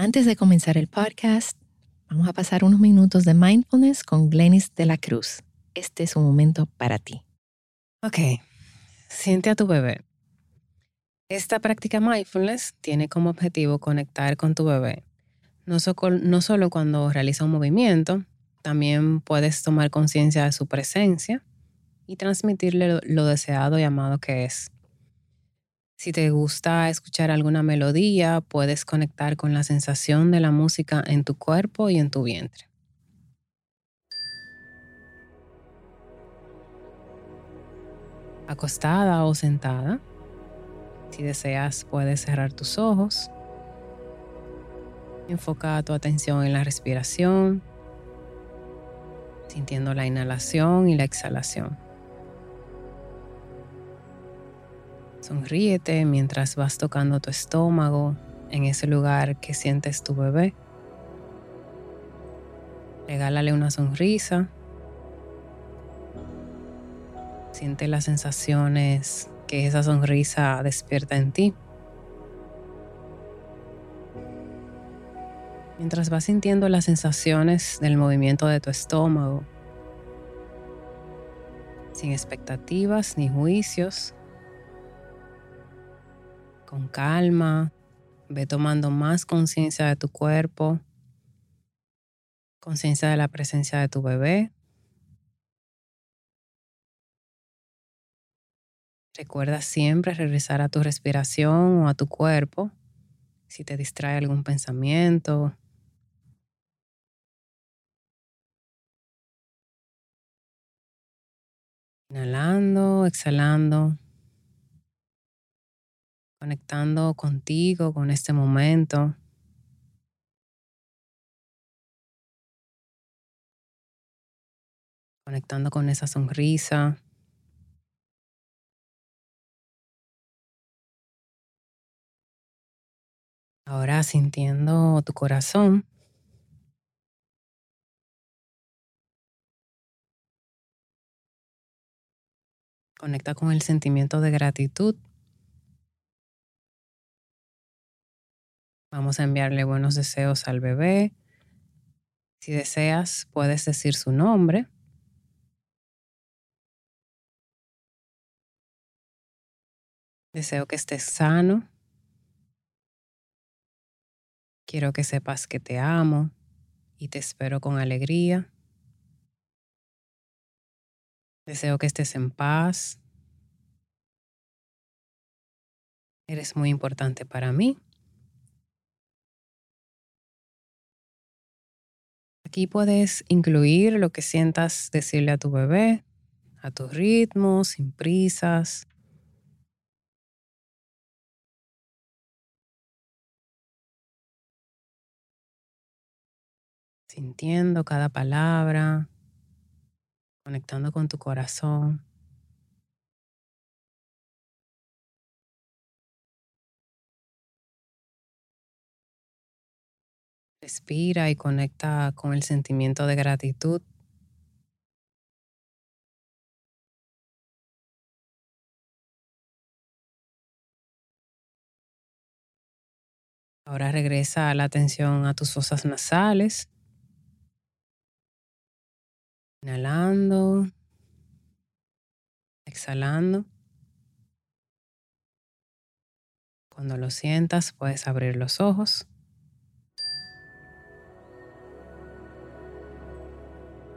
Antes de comenzar el podcast, vamos a pasar unos minutos de mindfulness con Glenis de la Cruz. Este es un momento para ti. Ok, siente a tu bebé. Esta práctica mindfulness tiene como objetivo conectar con tu bebé, no, solo cuando realiza un movimiento, también puedes tomar conciencia de su presencia y transmitirle lo deseado y amado que es. Si te gusta escuchar alguna melodía, puedes conectar con la sensación de la música en tu cuerpo y en tu vientre. Acostada o sentada, si deseas puedes cerrar tus ojos. Enfoca tu atención en la respiración, sintiendo la inhalación y la exhalación. Sonríete mientras vas tocando tu estómago en ese lugar que sientes tu bebé. Regálale una sonrisa. Siente las sensaciones que esa sonrisa despierta en ti. Mientras vas sintiendo las sensaciones del movimiento de tu estómago, sin expectativas ni juicios, con calma, ve tomando más conciencia de tu cuerpo, conciencia de la presencia de tu bebé. Recuerda siempre regresar a tu respiración o a tu cuerpo si te distrae algún pensamiento. Inhalando, exhalando conectando contigo, con este momento. Conectando con esa sonrisa. Ahora sintiendo tu corazón. Conecta con el sentimiento de gratitud Vamos a enviarle buenos deseos al bebé. Si deseas, puedes decir su nombre. Deseo que estés sano. Quiero que sepas que te amo y te espero con alegría. Deseo que estés en paz. Eres muy importante para mí. Aquí puedes incluir lo que sientas decirle a tu bebé, a tu ritmo, sin prisas. Sintiendo cada palabra, conectando con tu corazón. Respira y conecta con el sentimiento de gratitud. Ahora regresa la atención a tus fosas nasales. Inhalando. Exhalando. Cuando lo sientas, puedes abrir los ojos.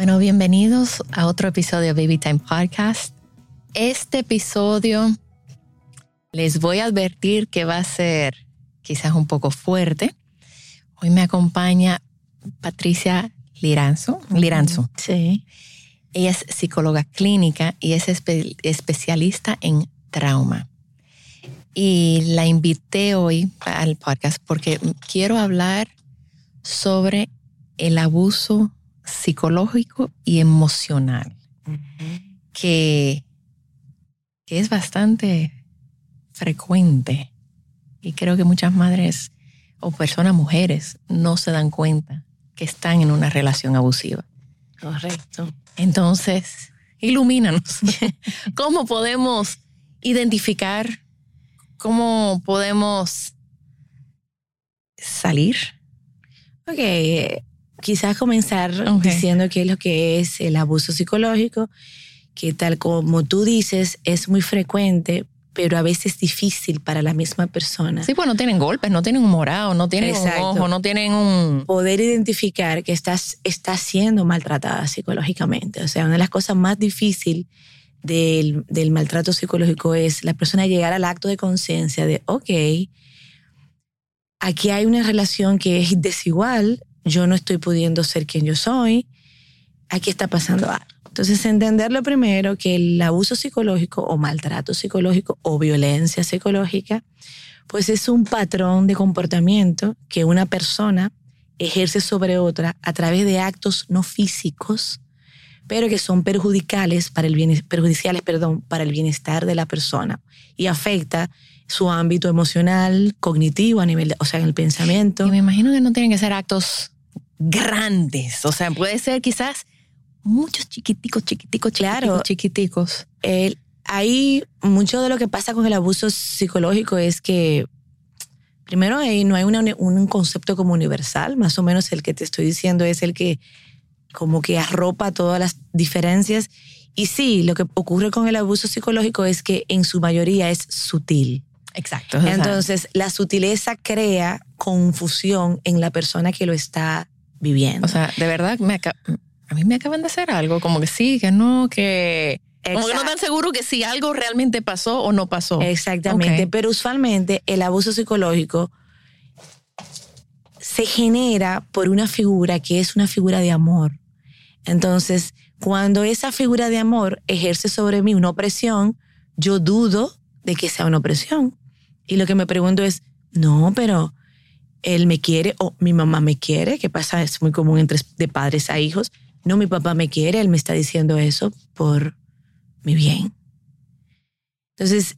Bueno, bienvenidos a otro episodio de Baby Time Podcast. Este episodio les voy a advertir que va a ser quizás un poco fuerte. Hoy me acompaña Patricia Liranzo. Liranzo. Sí. Ella es psicóloga clínica y es especialista en trauma. y la invité hoy al podcast porque quiero hablar sobre el abuso psicológico y emocional, que, que es bastante frecuente y creo que muchas madres o personas, mujeres, no se dan cuenta que están en una relación abusiva. Correcto. Entonces, ilumínanos. ¿Cómo podemos identificar? ¿Cómo podemos salir? Ok, quizás comenzar Ok. diciendo qué es lo que es el abuso psicológico, que tal como tú dices, es muy frecuente, pero a veces difícil para la misma persona. Sí, pues no tienen golpes, no tienen un morado, no tienen Exacto. un ojo, no tienen un... Poder identificar que estás, estás siendo maltratada psicológicamente. O sea, una de las cosas más difíciles del, del maltrato psicológico es la persona llegar al acto de conciencia de, ok, aquí hay una relación que es desigual, yo no estoy pudiendo ser quien yo soy, aquí está pasando algo. Entonces, entenderlo primero que el abuso psicológico o maltrato psicológico o violencia psicológica, pues es un patrón de comportamiento que una persona ejerce sobre otra a través de actos no físicos, pero que son perjudiciales para el, bien, perjudiciales, perdón, para el bienestar de la persona y afecta su ámbito emocional, cognitivo, a nivel, de- o sea, en el pensamiento. Y me imagino que no tienen que ser actos grandes, o sea, puede ser quizás muchos chiquiticos, chiquiticos, chiquiticos, Claro. chiquiticos. El- ahí mucho de lo que pasa con el abuso psicológico es que primero ahí no hay una un concepto como universal, más o menos el que te estoy diciendo es el que como que arropa todas las diferencias. Y sí, lo que ocurre con el abuso psicológico es que en su mayoría es sutil. Exacto. sea, Entonces, la sutileza crea confusión en la persona que lo está viviendo. o sea, de verdad, me a mí me acaban de hacer algo, como que sí, que no, que... Como que no tan seguro que si algo realmente pasó o no pasó. Exactamente, pero usualmente el abuso psicológico se genera por una figura que es una figura de amor. Entonces, cuando esa figura de amor ejerce sobre mí una opresión, yo dudo de que sea una opresión. Y lo que me pregunto es, no, pero él me quiere o mi mamá me quiere, que pasa, es muy común entre de padres a hijos. No, mi papá me quiere, él me está diciendo eso por mi bien. Entonces,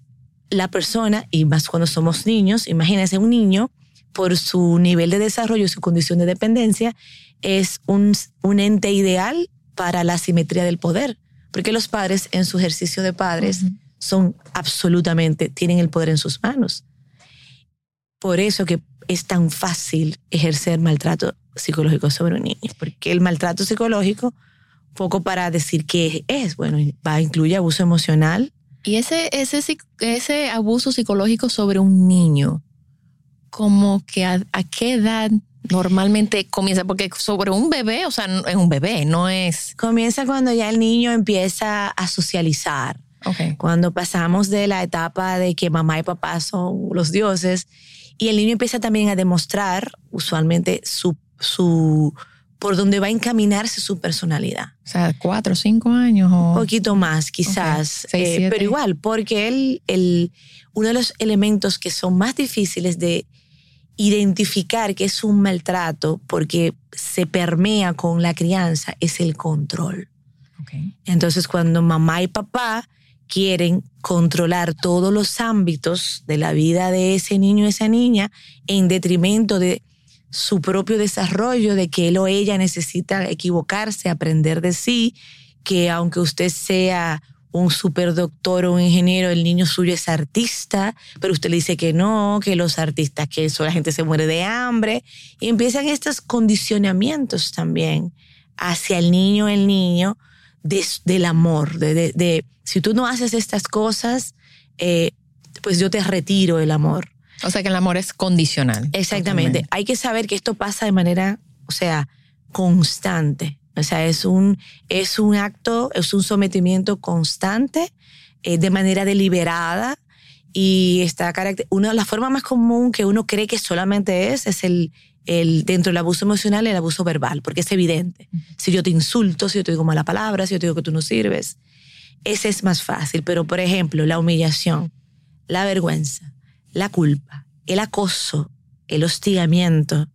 la persona, y más cuando somos niños, imagínense un niño, por su nivel de desarrollo su condición de dependencia, es un, ente ideal para la simetría del poder. Porque los padres, en su ejercicio de padres. Son absolutamente, tienen el poder en sus manos. Por eso que es tan fácil ejercer maltrato psicológico sobre un niño, porque el maltrato psicológico, poco para decir qué es, bueno, va a incluir abuso emocional, Y ese, ese, ese abuso psicológico sobre un niño, como que a, a qué edad normalmente comienza, porque sobre un bebé, o sea, es un bebé, no es... comienza cuando ya el niño empieza a socializar, Ok. cuando pasamos de la etapa de que mamá y papá son los dioses y el niño empieza también a demostrar usualmente su, su por dónde va a encaminarse su personalidad. O sea, cuatro o cinco años o... Un poquito más, quizás, Ok, seis, eh, pero igual, porque él, el, uno de los elementos que son más difíciles de identificar que es un maltrato porque se permea con la crianza es el control. Ok. Entonces, cuando mamá y papá quieren controlar todos los ámbitos de la vida de ese niño esa niña en detrimento de su propio desarrollo, de que él o ella necesita equivocarse, aprender de sí, que aunque usted sea un superdoctor o un ingeniero, el niño suyo es artista, pero usted le dice que no, que los artistas, que eso la gente se muere de hambre, y empiezan estos condicionamientos también hacia el niño, el niño, de- del amor, de, de- de, si tú no haces estas cosas, eh, pues yo te retiro el amor. O sea que el amor es condicional. Exactamente. Totalmente. Hay que saber que esto pasa de manera, o sea, constante. O sea, es un, es un acto, es un sometimiento constante, eh, de manera deliberada. Y está caracter una de las formas más común que uno cree que solamente es, es el, el dentro del abuso emocional, el abuso verbal, porque es evidente. Si yo te insulto, si yo te digo mala palabra, si yo te digo que tú no sirves, ese es más fácil. Pero, por ejemplo, la humillación, la vergüenza, la culpa, el acoso, el hostigamiento,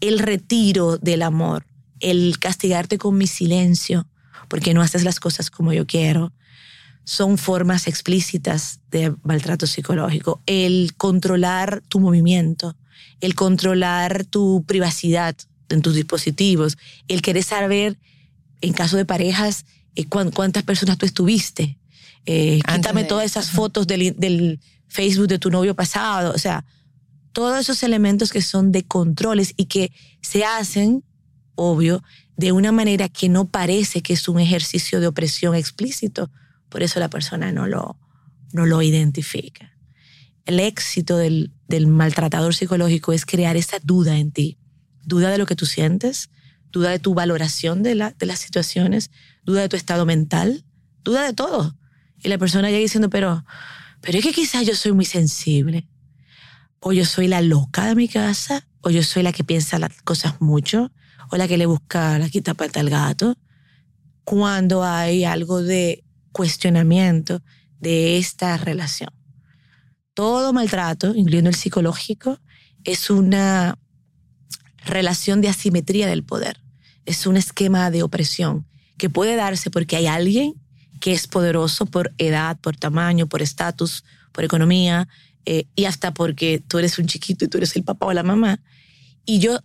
el retiro del amor, el castigarte con mi silencio porque no haces las cosas como yo quiero, son formas explícitas de maltrato psicológico. El controlar tu movimiento, el controlar tu privacidad en tus dispositivos, el querer saber, en caso de parejas, eh, cuántas personas tú estuviste. Eh, quítame todas esas fotos del, del Facebook de tu novio pasado. O sea, todos esos elementos que son de controles y que se hacen, obvio, de una manera que no parece que es un ejercicio de opresión explícito. Por eso la persona no lo, no lo identifica. El éxito del, maltratador psicológico es crear esa duda en ti. Duda de lo que tú sientes, duda de tu valoración de las situaciones, duda de tu estado mental, duda de todo. Y la persona llega diciendo, pero, pero es que quizás yo soy muy sensible. O yo soy la loca de mi casa, o yo soy la que piensa las cosas mucho, o la que le busca la quita pata al gato. Cuando hay algo de cuestionamiento de esta relación. Todo maltrato, incluyendo el psicológico, es una relación de asimetría del poder. Es un esquema de opresión que puede darse porque hay alguien que es poderoso por edad, por tamaño, por estatus, por economía, eh, y hasta porque tú eres un chiquito y tú eres el papá o la mamá. Y yo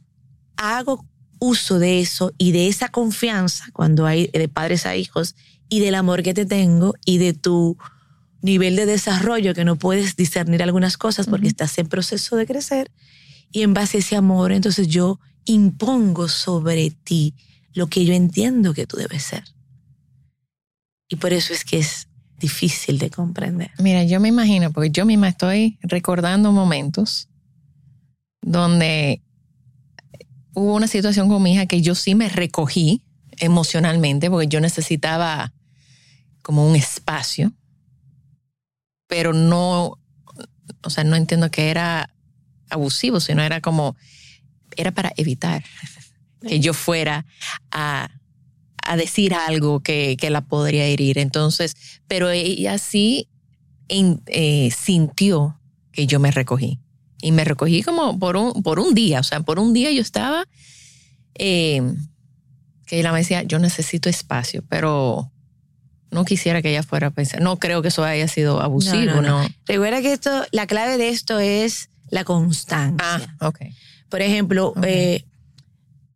hago uso de eso y de esa confianza cuando hay de padres a hijos y del amor que te tengo y de tu nivel de desarrollo que no puedes discernir algunas cosas porque estás en proceso de crecer y en base a ese amor entonces yo impongo sobre ti lo que yo entiendo que tú debes ser. Y por eso es que es difícil de comprender. Mira, yo me imagino, porque yo misma estoy recordando momentos donde hubo una situación con mi hija que yo sí me recogí emocionalmente porque yo necesitaba como un espacio, pero no, o sea, no entiendo que era abusivo, sino era como, era para evitar que yo fuera a, a decir algo que, que, la podría herir. Entonces, pero ella sí eh, sintió que yo me recogí. Y me recogí como por un, por un día, o sea, por un día yo estaba, eh, que ella me decía, yo necesito espacio, pero no quisiera que ella fuera a pensar, no creo que eso haya sido abusivo, ¿no? Recuerda que esto, la clave de esto es la constancia. Ah, ok. Por ejemplo, eh,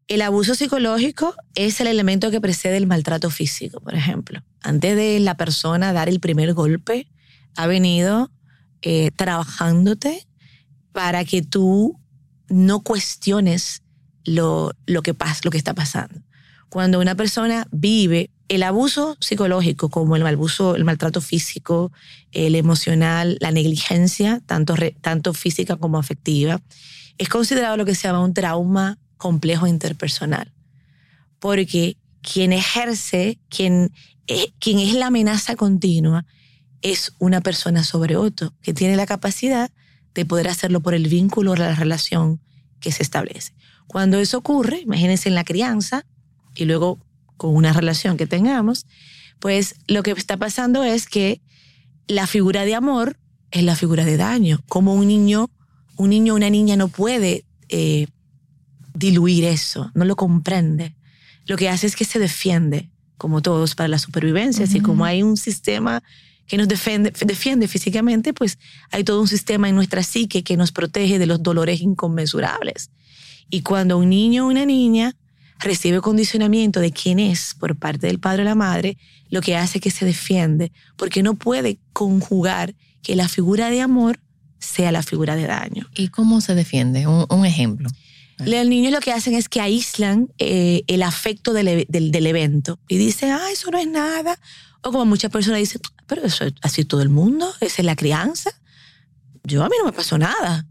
el abuso psicológico es el elemento que precede el maltrato físico, por ejemplo. Antes de la persona dar el primer golpe, ha venido eh, trabajándote para que tú no cuestiones lo, lo, que lo que está pasando. Cuando una persona vive el abuso psicológico, como el abuso, el maltrato físico, el emocional, la negligencia, tanto, física como afectiva, es considerado lo que se llama un trauma complejo interpersonal. Porque quien ejerce, quien, quien es la amenaza continua, es una persona sobre otro, que tiene la capacidad de poder hacerlo por el vínculo o la relación que se establece. Cuando eso ocurre, imagínense en la crianza y luego con una relación que tengamos, pues lo que está pasando es que la figura de amor es la figura de daño. Como un niño, un niño o una niña no puede eh, diluir eso, no lo comprende. Lo que hace es que se defiende, como todos, para la supervivencia. Así como hay un sistema que nos defiende, defiende físicamente, pues hay todo un sistema en nuestra psique que nos protege de los dolores inconmensurables. Y cuando un niño o una niña recibe condicionamiento de quién es por parte del padre o la madre, lo que hace que se defiende, porque no puede conjugar que la figura de amor sea la figura de daño. ¿Y cómo se defiende? Un, ejemplo. Los niños lo que hacen es que aíslan eh, el afecto del, del, evento y dicen, ah, eso no es nada. O como muchas personas dicen, pero eso es así todo el mundo, esa es la crianza. Yo a mí no me pasó nada.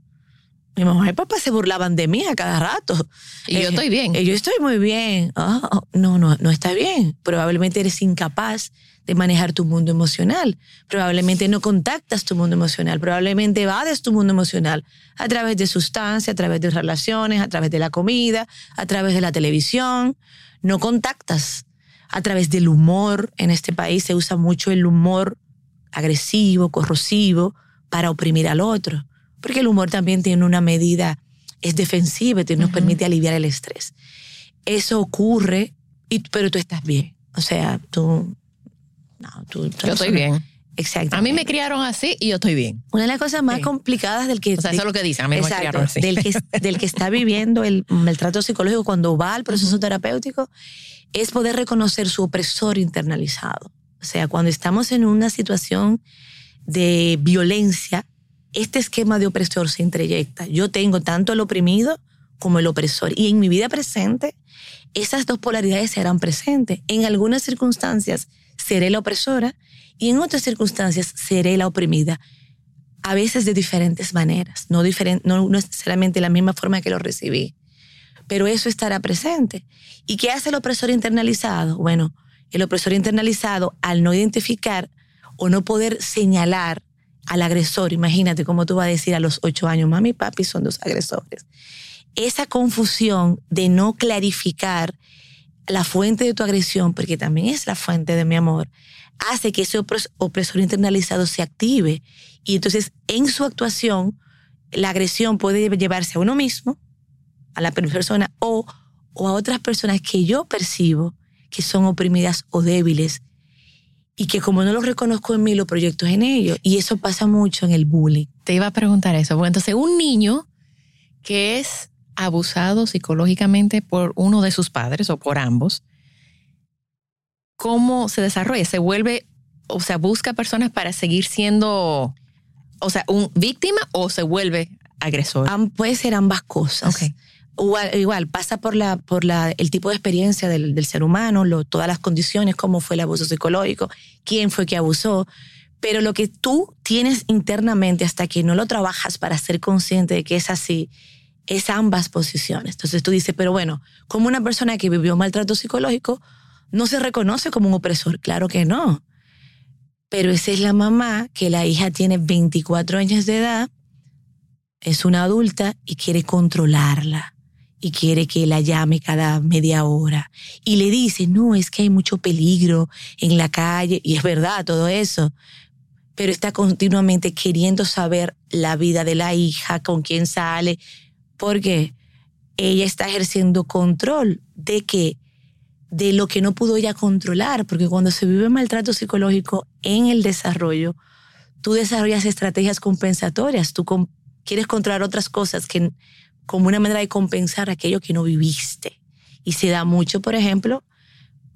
Mi mamá y papá se burlaban de mí a cada rato. Y yo eh, estoy bien. yo estoy muy bien. Ah, oh, no, no, no está bien. Probablemente eres incapaz de manejar tu mundo emocional. Probablemente no contactas tu mundo emocional. Probablemente evades tu mundo emocional a través de sustancias, a través de relaciones, a través de la comida, a través de la televisión. No contactas a través del humor. En este país se usa mucho el humor agresivo, corrosivo, para oprimir al otro porque el humor también tiene una medida, es defensiva, y nos permite aliviar el estrés. Eso ocurre, y, pero tú estás bien. O sea, tú... No, tú, Yo estoy bien. Exacto. A mí me criaron así y yo estoy bien. Una de las cosas más Sí. complicadas del que... O sea, eso es lo que dicen. A mí me Exacto, criaron así. del, que, del que está viviendo el maltrato psicológico cuando va al proceso terapéutico es poder reconocer su opresor internalizado. O sea, cuando estamos en una situación de violencia, este esquema de opresor se introyecta. Yo tengo tanto el oprimido como el opresor. Y en mi vida presente, esas dos polaridades serán presentes. En algunas circunstancias seré la opresora y en otras circunstancias seré la oprimida a veces de diferentes maneras, no, diferen- no, no necesariamente la misma forma que lo recibí, pero eso estará presente. ¿Y qué hace el opresor internalizado? Bueno, el opresor internalizado, al no identificar o no poder señalar al agresor, imagínate cómo tú vas a decir a los ocho años, mami y papi son dos agresores. Esa confusión de no clarificar la fuente de tu agresión, porque también es la fuente de mi amor, hace que ese opres- opresor internalizado se active. Y entonces, en su actuación, la agresión puede llevarse a uno mismo, a la persona, o, o a otras personas que yo percibo que son oprimidas o débiles. Y que como no lo reconozco en mí, lo proyecto en ellos. Y eso pasa mucho en el bullying. Te iba a preguntar eso. Bueno, entonces, un niño que es abusado psicológicamente por uno de sus padres o por ambos, ¿cómo se desarrolla? ¿Se vuelve, o sea, busca personas para seguir siendo, o sea, un víctima o se vuelve agresor? Am- puede ser ambas cosas. Igual, pasa por, la, por la, el tipo de experiencia del, del ser humano, todas las condiciones, cómo fue el abuso psicológico, quién fue que abusó. Pero lo que tú tienes internamente hasta que no lo trabajas para ser consciente de que es así, es ambas posiciones. Entonces tú dices, pero bueno, como una persona que vivió maltrato psicológico no se reconoce como un opresor. Claro que no. Pero esa es la mamá que la hija tiene 24 años de edad, es una adulta y quiere controlarla y quiere que la llame cada media hora. Y le dice, no, es que hay mucho peligro en la calle y es verdad todo eso, pero está continuamente queriendo saber la vida de la hija, con quién sale, porque ella está ejerciendo control de que de lo que no pudo ella controlar, porque cuando se vive maltrato psicológico en el desarrollo, tú desarrollas estrategias compensatorias, tú quieres controlar otras cosas que como una manera de compensar aquello que no viviste. Y se da mucho, por ejemplo,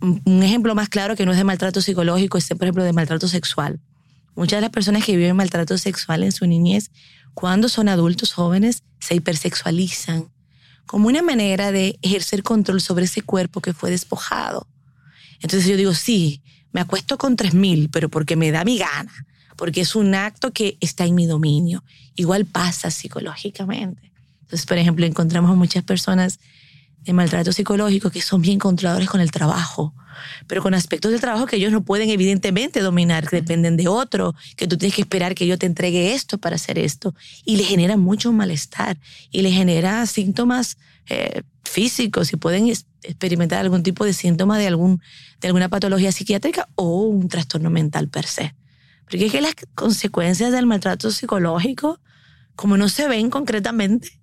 un ejemplo más claro que no es de maltrato psicológico, es por ejemplo de maltrato sexual. Muchas de las personas que viven maltrato sexual en su niñez, cuando son adultos jóvenes, se hipersexualizan como una manera de ejercer control sobre ese cuerpo que fue despojado. Entonces yo digo, sí, me acuesto con 3.000, pero porque me da mi gana, porque es un acto que está en mi dominio. Igual pasa psicológicamente. Entonces, por ejemplo, encontramos muchas personas de maltrato psicológico que son bien controladores con el trabajo, pero con aspectos del trabajo que ellos no pueden evidentemente dominar, que dependen de otro, que tú tienes que esperar que yo te entregue esto para hacer esto, y le genera mucho malestar y le genera síntomas eh, físicos y pueden experimentar algún tipo de síntoma de, algún, de alguna patología psiquiátrica o un trastorno mental per se. Porque es que las consecuencias del maltrato psicológico, como no se ven concretamente,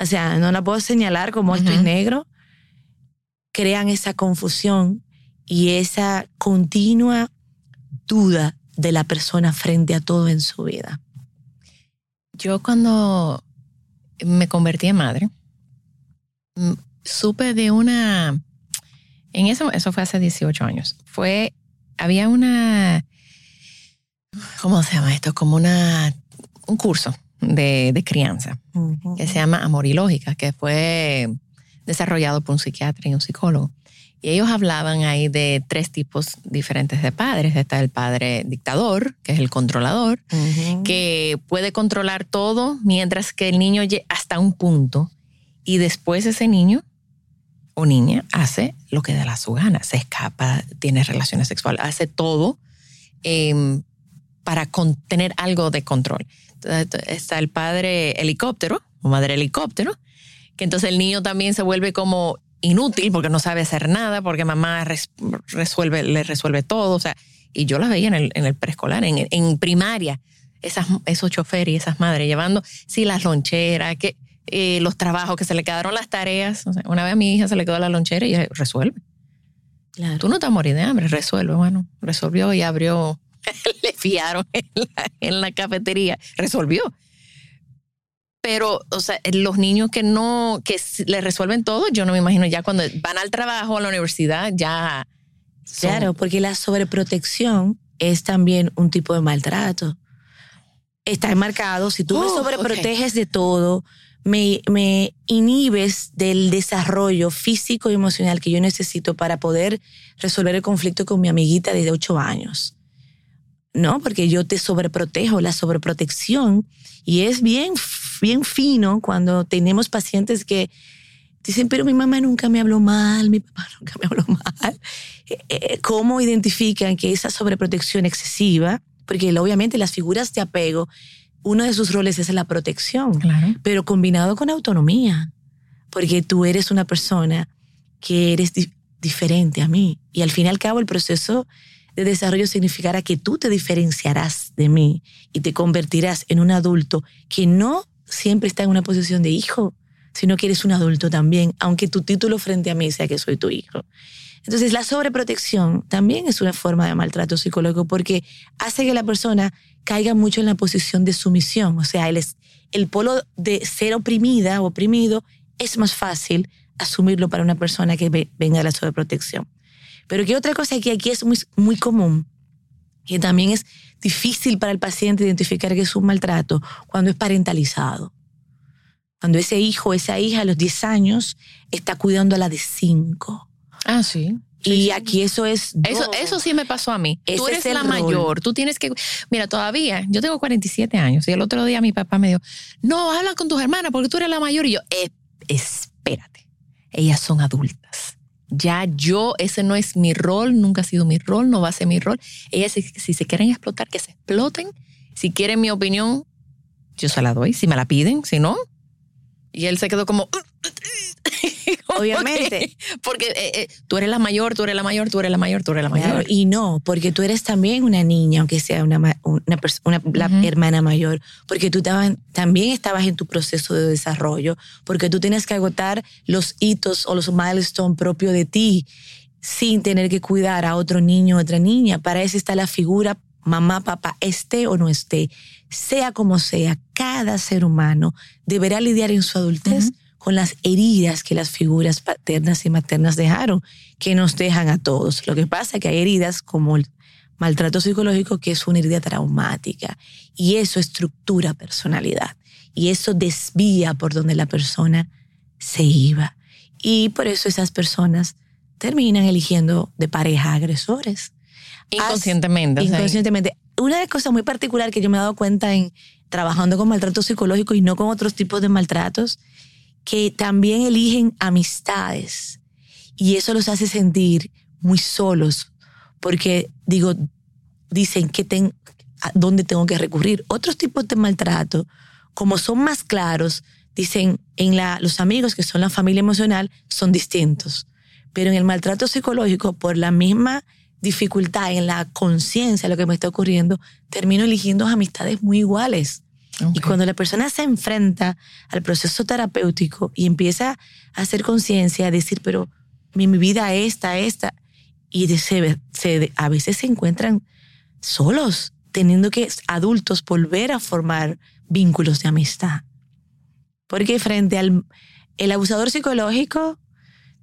o sea, no la puedo señalar como esto es negro, crean esa confusión y esa continua duda de la persona frente a todo en su vida. Yo cuando me convertí en madre, mm, supe de una, en eso, eso fue hace 18 años, fue, había una, ¿cómo se llama esto? Como una, un curso de, de crianza que se llama Amor y Lógica, que fue desarrollado por un psiquiatra y un psicólogo. Y ellos hablaban ahí de tres tipos diferentes de padres. Está el padre dictador, que es el controlador, que puede controlar todo mientras que el niño lle- hasta un punto y después ese niño o niña hace lo que da su gana, se escapa, tiene relaciones sexuales, hace todo em, para tener algo de control. Está el padre helicóptero o madre helicóptero, que entonces el niño también se vuelve como inútil porque no sabe hacer nada, porque mamá res- resuelve, le resuelve todo. O sea, y yo la veía en el, en el preescolar, en, en primaria. esas, esos choferes y esas madres llevando, sí, las loncheras, que, eh, los trabajos, que se le quedaron las tareas. O sea, una vez a mi hija se le quedó la lonchera y ella resuelve. Claro. Tú no te morir de hambre, resuelve. Bueno, resolvió y abrió, le fiaron en la, en la cafetería, resolvió. Pero, o sea, los niños que no, que le resuelven todo, yo no me imagino ya cuando van al trabajo, a la universidad, ya. son- Claro, porque la sobreprotección es también un tipo de maltrato. Está enmarcado, si tú me Oh, sobreproteges de todo, me, me inhibes del desarrollo físico y emocional que yo necesito para poder resolver el conflicto con mi amiguita de 8 años. ¿No? Porque yo te sobreprotejo, la sobreprotección. Y es bien, bien fino cuando tenemos pacientes que dicen, pero mi mamá nunca me habló mal, mi papá nunca me habló mal. Eh, eh, ¿Cómo identifican que esa sobreprotección excesiva, porque obviamente las figuras de apego, uno de sus roles es la protección, Claro. pero combinado con autonomía, porque tú eres una persona que eres di- diferente a mí y al fin y al cabo el proceso de desarrollo significará que tú te diferenciarás de mí y te convertirás en un adulto que no siempre está en una posición de hijo, sino que eres un adulto también, aunque tu título frente a mí sea que soy tu hijo. Entonces, la sobreprotección también es una forma de maltrato psicológico porque hace que la persona caiga mucho en la posición de sumisión. O sea, el, el polo de ser oprimida o oprimido es más fácil asumirlo para una persona que ve- venga de la sobreprotección. Pero que otra cosa que aquí es muy, muy común, que también es difícil para el paciente identificar que es un maltrato cuando es parentalizado. Cuando ese hijo o esa hija a los 10 años está cuidando a la de 5. Ah, sí. Y aquí eso es... Eso, eso sí me pasó a mí. Ese tú eres la rol. mayor, tú tienes que... Mira, todavía, yo tengo 47 años y el otro día mi papá me dijo, no, habla con tus hermanas porque tú eres la mayor. Y yo, "Eh, espérate, ellas son adultas. Ya yo, ese no es mi rol, nunca ha sido mi rol, no va a ser mi rol. Ellas, si, si se quieren explotar, que se exploten. Si quieren mi opinión, yo se la doy, si me la piden, si no. Y él se quedó como... Obviamente. Porque eh, eh, tú eres la mayor, tú eres la mayor, tú eres la mayor, tú eres la mayor. Claro, y no, porque tú eres también una niña, aunque sea una, una, una- la hermana mayor, porque tú estabas- también estabas en tu proceso de desarrollo, porque tú tienes que agotar los hitos o los milestones propios de ti sin tener que cuidar a otro niño o otra niña. Para eso está la figura mamá, papá, esté o no esté, sea como sea, cada ser humano deberá lidiar en su adultez. Con las heridas que las figuras paternas y maternas dejaron, que nos dejan a todos. Lo que pasa es que hay heridas como el maltrato psicológico, que es una herida traumática, y eso estructura personalidad, y eso desvía por donde la persona se iba. Y por eso esas personas terminan eligiendo de pareja agresores Inconscientemente. sea, inconscientemente. Una de las cosas muy particular que yo me he dado cuenta en trabajando con maltrato psicológico y no con otros tipos de maltratos, que también eligen amistades y eso los hace sentir muy solos porque digo dicen que ten, a dónde tengo que recurrir. Otros tipos de maltrato, como son más claros, dicen en la, los amigos que son la familia emocional son distintos. Pero en el maltrato psicológico, por la misma dificultad en la conciencia de lo que me está ocurriendo, termino eligiendo amistades muy iguales. Y cuando la persona se enfrenta al proceso terapéutico y empieza a hacer conciencia, a decir, pero mi, mi vida esta, esta, y de- se, se- a veces se encuentran solos, teniendo que adultos volver a formar vínculos de amistad. Porque frente al el abusador psicológico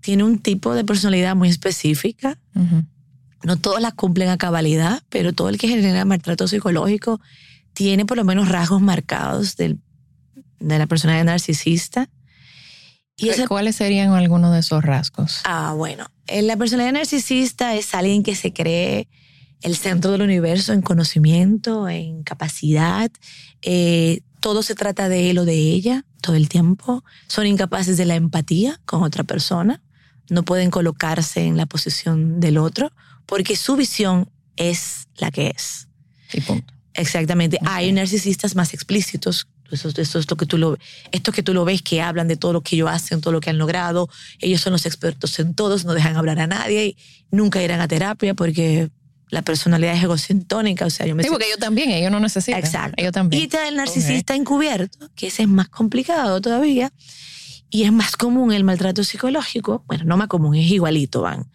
tiene un tipo de personalidad muy específica, no todas las cumplen a cabalidad, pero todo el que genera maltrato psicológico tiene por lo menos rasgos marcados del- de la personalidad narcisista. Y esa, ¿Cuáles serían algunos de esos rasgos? ah, bueno, eh, la personalidad narcisista es alguien que se cree el centro del universo en conocimiento, en capacidad. eh, todo se trata de él o de ella todo el tiempo. Son incapaces de la empatía con otra persona. No pueden colocarse en la posición del otro porque su visión es la que es. Y punto. Exactamente. Hay narcisistas más explícitos. Eso, eso es lo que tú lo, esto que tú lo ves, que hablan de todo lo que ellos hacen, todo lo que han logrado. Ellos son los expertos en todos, no dejan hablar a nadie y nunca irán a terapia porque la personalidad es egocentónica, o sea, yo me Sí, siento- porque ellos también, ellos no necesitan. Exacto. Ellos también. Y está el narcisista encubierto, que ese es más complicado todavía. Y es más común el maltrato psicológico. Bueno, no más común, es igualito, van.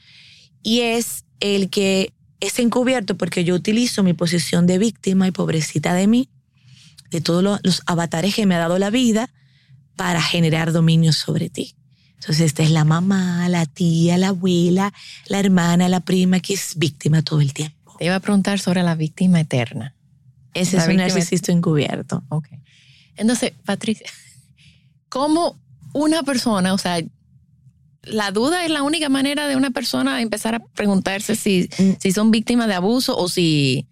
Y es el que es encubierto porque yo utilizo mi posición de víctima y pobrecita de mí, de todos los, los avatares que me ha dado la vida, para generar dominio sobre ti. Entonces, esta es la mamá, la tía, la abuela, la hermana, la prima, que es víctima todo el tiempo. Te iba a preguntar sobre la víctima eterna. Ese La es un narcisista encubierto. Ok. Entonces, Patricia, ¿cómo una persona, o sea, la duda es la única manera de una persona empezar a preguntarse si, Mm. si son víctimas de abuso o si,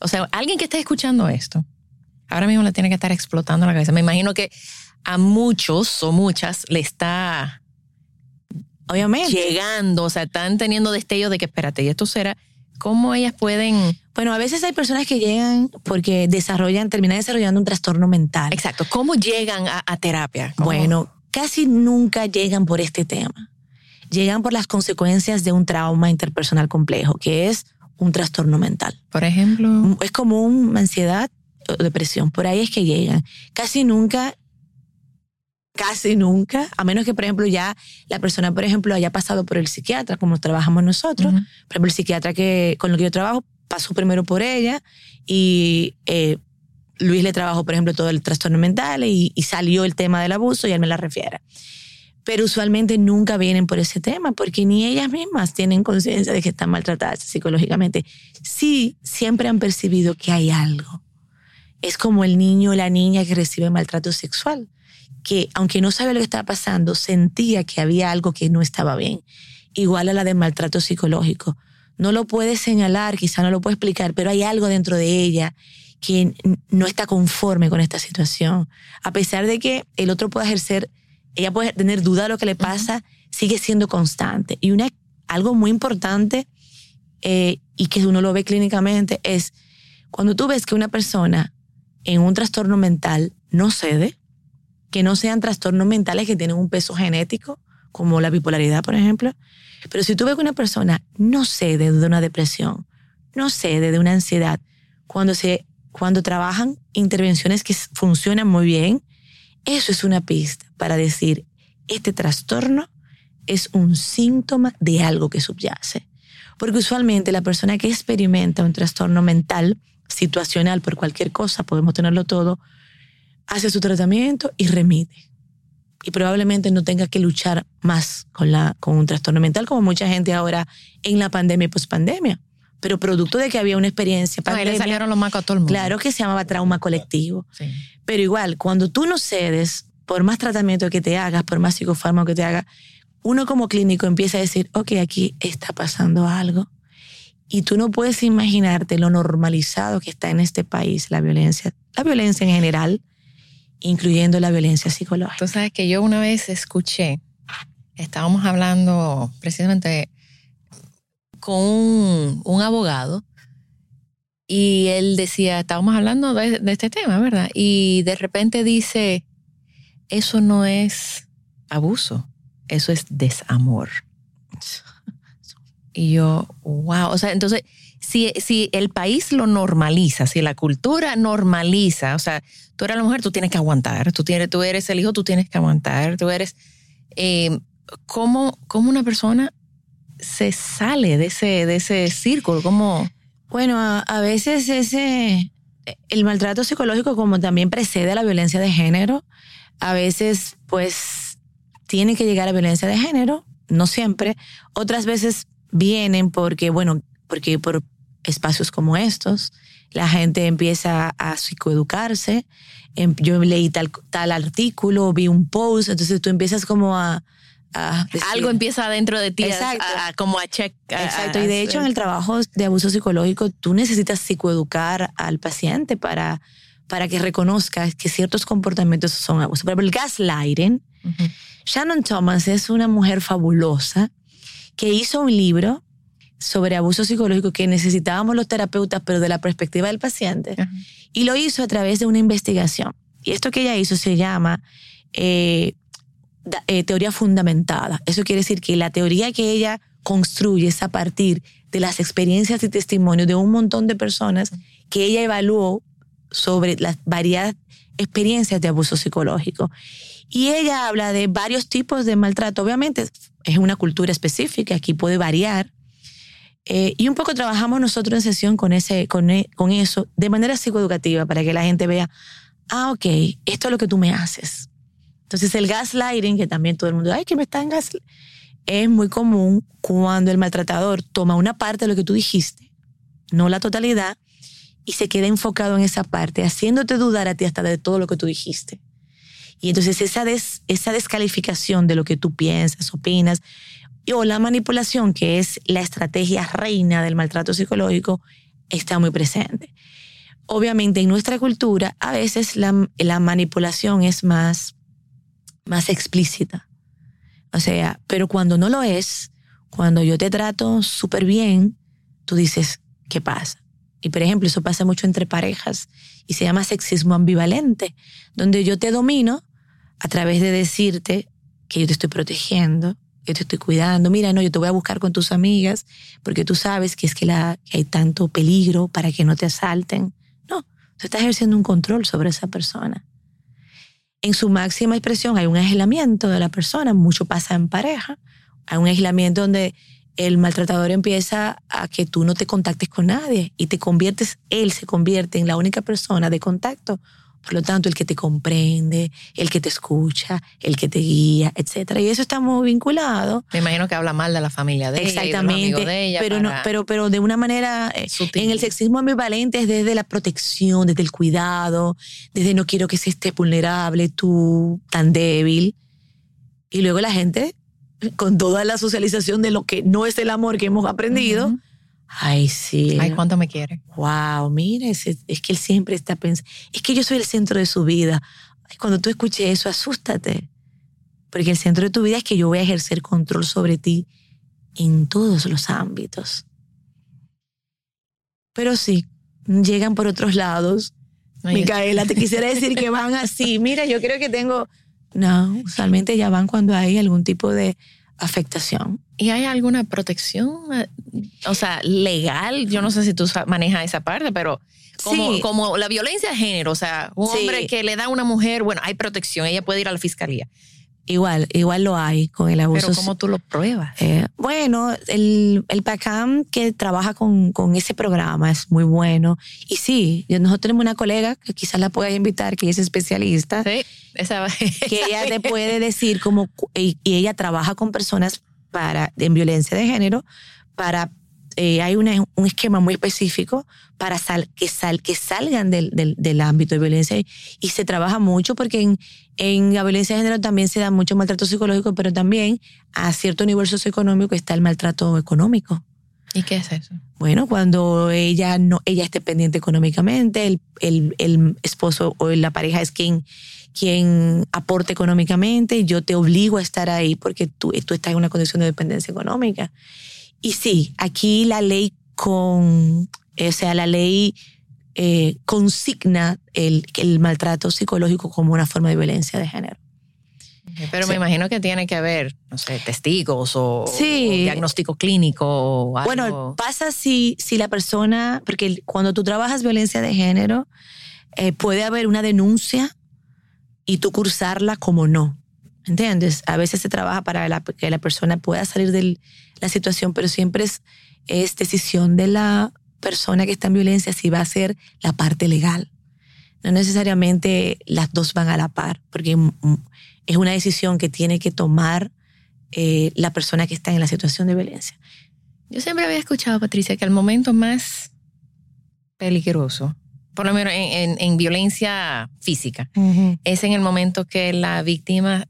o sea, alguien que esté escuchando esto, ahora mismo le tiene que estar explotando la cabeza. Me imagino que a muchos o muchas le está Obviamente. llegando, o sea, están teniendo destellos de que, espérate, y esto será, ¿cómo ellas pueden, Bueno, a veces hay personas que llegan porque desarrollan, terminan desarrollando un trastorno mental. exacto, cómo llegan a, a terapia? ¿Cómo? Bueno, casi nunca llegan por este tema. Llegan por las consecuencias de un trauma interpersonal complejo, que es un trastorno mental. por ejemplo, Es como una ansiedad o depresión. Por ahí es que llegan. Casi nunca, casi nunca, a menos que, por ejemplo, ya la persona, por ejemplo, haya pasado por el psiquiatra, como trabajamos nosotros. Por ejemplo, el psiquiatra que, con lo que yo trabajo pasó primero por ella y eh, Luis le trabajó, por ejemplo, todo el trastorno mental y, salió el tema del abuso y él me la refiere. Pero usualmente nunca vienen por ese tema porque ni ellas mismas tienen conciencia de que están maltratadas psicológicamente. Sí, siempre han percibido que hay algo. Es como el niño o la niña que recibe maltrato sexual, que aunque no sabe lo que estaba pasando, sentía que había algo que no estaba bien. Igual a la de maltrato psicológico. No lo puede señalar, quizá no lo puede explicar, pero hay algo dentro de ella que no está conforme con esta situación. A pesar de que el otro pueda ejercer, ella puede tener duda de lo que le pasa, sigue siendo constante. Y una, algo muy importante eh, y que uno lo ve clínicamente es cuando tú ves que una persona en un trastorno mental no cede, que no sean trastornos mentales que tienen un peso genético, como la bipolaridad, por ejemplo, pero si tú ves que una persona no cede de una depresión, no cede de una ansiedad, cuando, se, cuando trabajan intervenciones que funcionan muy bien, eso es una pista para decir, este trastorno es un síntoma de algo que subyace. Porque usualmente la persona que experimenta un trastorno mental, situacional por cualquier cosa, podemos tenerlo todo, hace su tratamiento y remite. Y probablemente no tenga que luchar más con, la, con un trastorno mental, como mucha gente ahora en la pandemia y pospandemia. Pero producto de que había una experiencia Ah, y le pandemia, salieron los macos a todo el mundo. claro que se llamaba trauma colectivo. Sí. Pero igual, cuando tú no cedes, por más tratamiento que te hagas, por más psicofármaco que te hagas, uno como clínico empieza a decir, ok, aquí está pasando algo. Y tú no puedes imaginarte lo normalizado que está en este país la violencia, la violencia en general, incluyendo la violencia psicológica. Tú sabes que yo una vez escuché, estábamos hablando precisamente con un, abogado y él decía, estábamos hablando de, de este tema, ¿verdad? Y de repente dice, eso no es abuso, eso es desamor. Y yo, wow, o sea, entonces, si, si el país lo normaliza, si la cultura normaliza, o sea, tú eres la mujer, tú tienes que aguantar, tú, tienes, tú eres el hijo, tú tienes que aguantar, tú eres... Eh, ¿cómo, ¿Cómo una persona se sale de ese, de ese círculo? Bueno, a, a veces ese, el maltrato psicológico como también precede a la violencia de género, a veces pues tiene que llegar a violencia de género, no siempre, otras veces vienen porque, bueno, porque por espacios como estos, la gente empieza a psicoeducarse, em- yo leí tal, tal artículo, vi un post, entonces tú empiezas como a... a Algo empieza dentro de ti, Exacto. a- a- como a check. a- Exacto, y de hecho en el trabajo de abuso psicológico tú necesitas psicoeducar al paciente para, para que reconozca que ciertos comportamientos son abuso. Por ejemplo, el gaslighting. Ujú. Shannon Thomas es una mujer fabulosa que hizo un libro sobre abuso psicológico que necesitábamos los terapeutas, pero de la perspectiva del paciente. Ajá. Y lo hizo a través de una investigación. Y esto que ella hizo se llama eh, eh, teoría fundamentada. Eso quiere decir que la teoría que ella construyes a partir de las experiencias y testimonios de un montón de personas que ella evaluó sobre las variadas experiencias de abuso psicológico. Y ella habla de varios tipos de maltrato. Obviamente es una cultura específica, aquí puede variar. Eh, y un poco trabajamos nosotros en sesión con, ese, con, e, con eso de manera psicoeducativa para que la gente vea, ah, ok, esto es lo que tú me haces. Entonces el gaslighting, que también todo el mundo, ay, que me están gaslighting, es muy común cuando el maltratador toma una parte de lo que tú dijiste, no la totalidad, y se queda enfocado en esa parte, haciéndote dudar a ti hasta de todo lo que tú dijiste. Y entonces esa, esa descalificación de lo que tú piensas, opinas, o la manipulación, que es la estrategia reina del maltrato psicológico, está muy presente. Obviamente en nuestra cultura a veces la, la manipulación es más, más explícita. O sea, pero cuando no lo es, cuando yo te trato súper bien, tú dices, ¿qué pasa? Y por ejemplo, eso pasa mucho entre parejas y se llama sexismo ambivalente, donde yo te domino a través de decirte que yo te estoy protegiendo, que te estoy cuidando. Mira, no, yo te voy a buscar con tus amigas porque tú sabes que es que, que hay tanto peligro para que no te asalten. No, tú estás ejerciendo un control sobre esa persona. En su máxima expresión hay un aislamiento de la persona, mucho pasa en pareja. Hay un aislamiento donde el maltratador empieza a que tú no te contactes con nadie y te conviertes, él se convierte en la única persona de contacto. Por lo tanto, el que te comprende, el que te escucha, el que te guía, etc. Y eso está muy vinculado. Me imagino que habla mal de la familia de ella. Exactamente. de ella pero, no, pero, pero de una manera. eh, En el sexismo ambivalente es desde la protección, desde el cuidado, desde no quiero que se esté vulnerable, tú tan débil. Y luego la gente con toda la socialización de lo que no es el amor que hemos aprendido. Ay, sí. Ay, cuánto me quiere. Wow, mire, es, es que él siempre está pensando, es que yo soy el centro de su vida. Ay, cuando tú escuches eso, asústate. Porque el centro de tu vida es que yo voy a ejercer control sobre ti en todos los ámbitos. Pero sí, llegan por otros lados. Micaela, te quisiera decir que van así. Mira, yo creo que tengo... No, usualmente ya van cuando hay algún tipo de afectación. ¿Y hay alguna protección, o sea, legal? Yo no sé si tú manejas esa parte, pero como, Sí. como la violencia de género, o sea, un Sí. hombre que le da a una mujer, bueno, hay protección, ella puede ir a la fiscalía. Igual, igual lo hay con el abuso. Pero ¿cómo tú lo pruebas? Eh, bueno, el, el PACAM que trabaja con, con ese programa es muy bueno. Y sí, nosotros tenemos una colega que quizás la puedas invitar, que es especialista, Sí, esa, que ella te puede decir cómo, cu- y, y ella trabaja con personas para, en violencia de género para... eh, hay una- un esquema muy específico para sal- que, sal- que salgan del, del, del ámbito de violencia y, se trabaja mucho porque en, en la violencia de género también se da mucho maltrato psicológico, pero también a cierto nivel socioeconómico está el maltrato económico. ¿Y qué es eso? Bueno, cuando ella no, ella es dependiente económicamente, el, el, el esposo o la pareja es quien, quien aporta económicamente, yo te obligo a estar ahí porque tú, tú estás en una condición de dependencia económica. Y sí, aquí la ley con, o sea, la ley eh, consigna el, el maltrato psicológico como una forma de violencia de género. Pero Sí. me imagino que tiene que haber, no sé, testigos o, Sí. o diagnóstico clínico o algo. Bueno, pasa si, si la persona, porque cuando tú trabajas violencia de género, eh, puede haber una denuncia y tú cursarla como no. ¿Entiendes? A veces se trabaja para la- que la persona pueda salir de la situación, pero siempre es, es decisión de la persona que está en violencia si va a ser la parte legal. No necesariamente las dos van a la par, porque mm, es una decisión que tiene que tomar eh, la persona que está en la situación de violencia. Yo siempre había escuchado, Patricia, que el momento más peligroso, por lo menos en, en- en violencia física, es en el momento que la víctima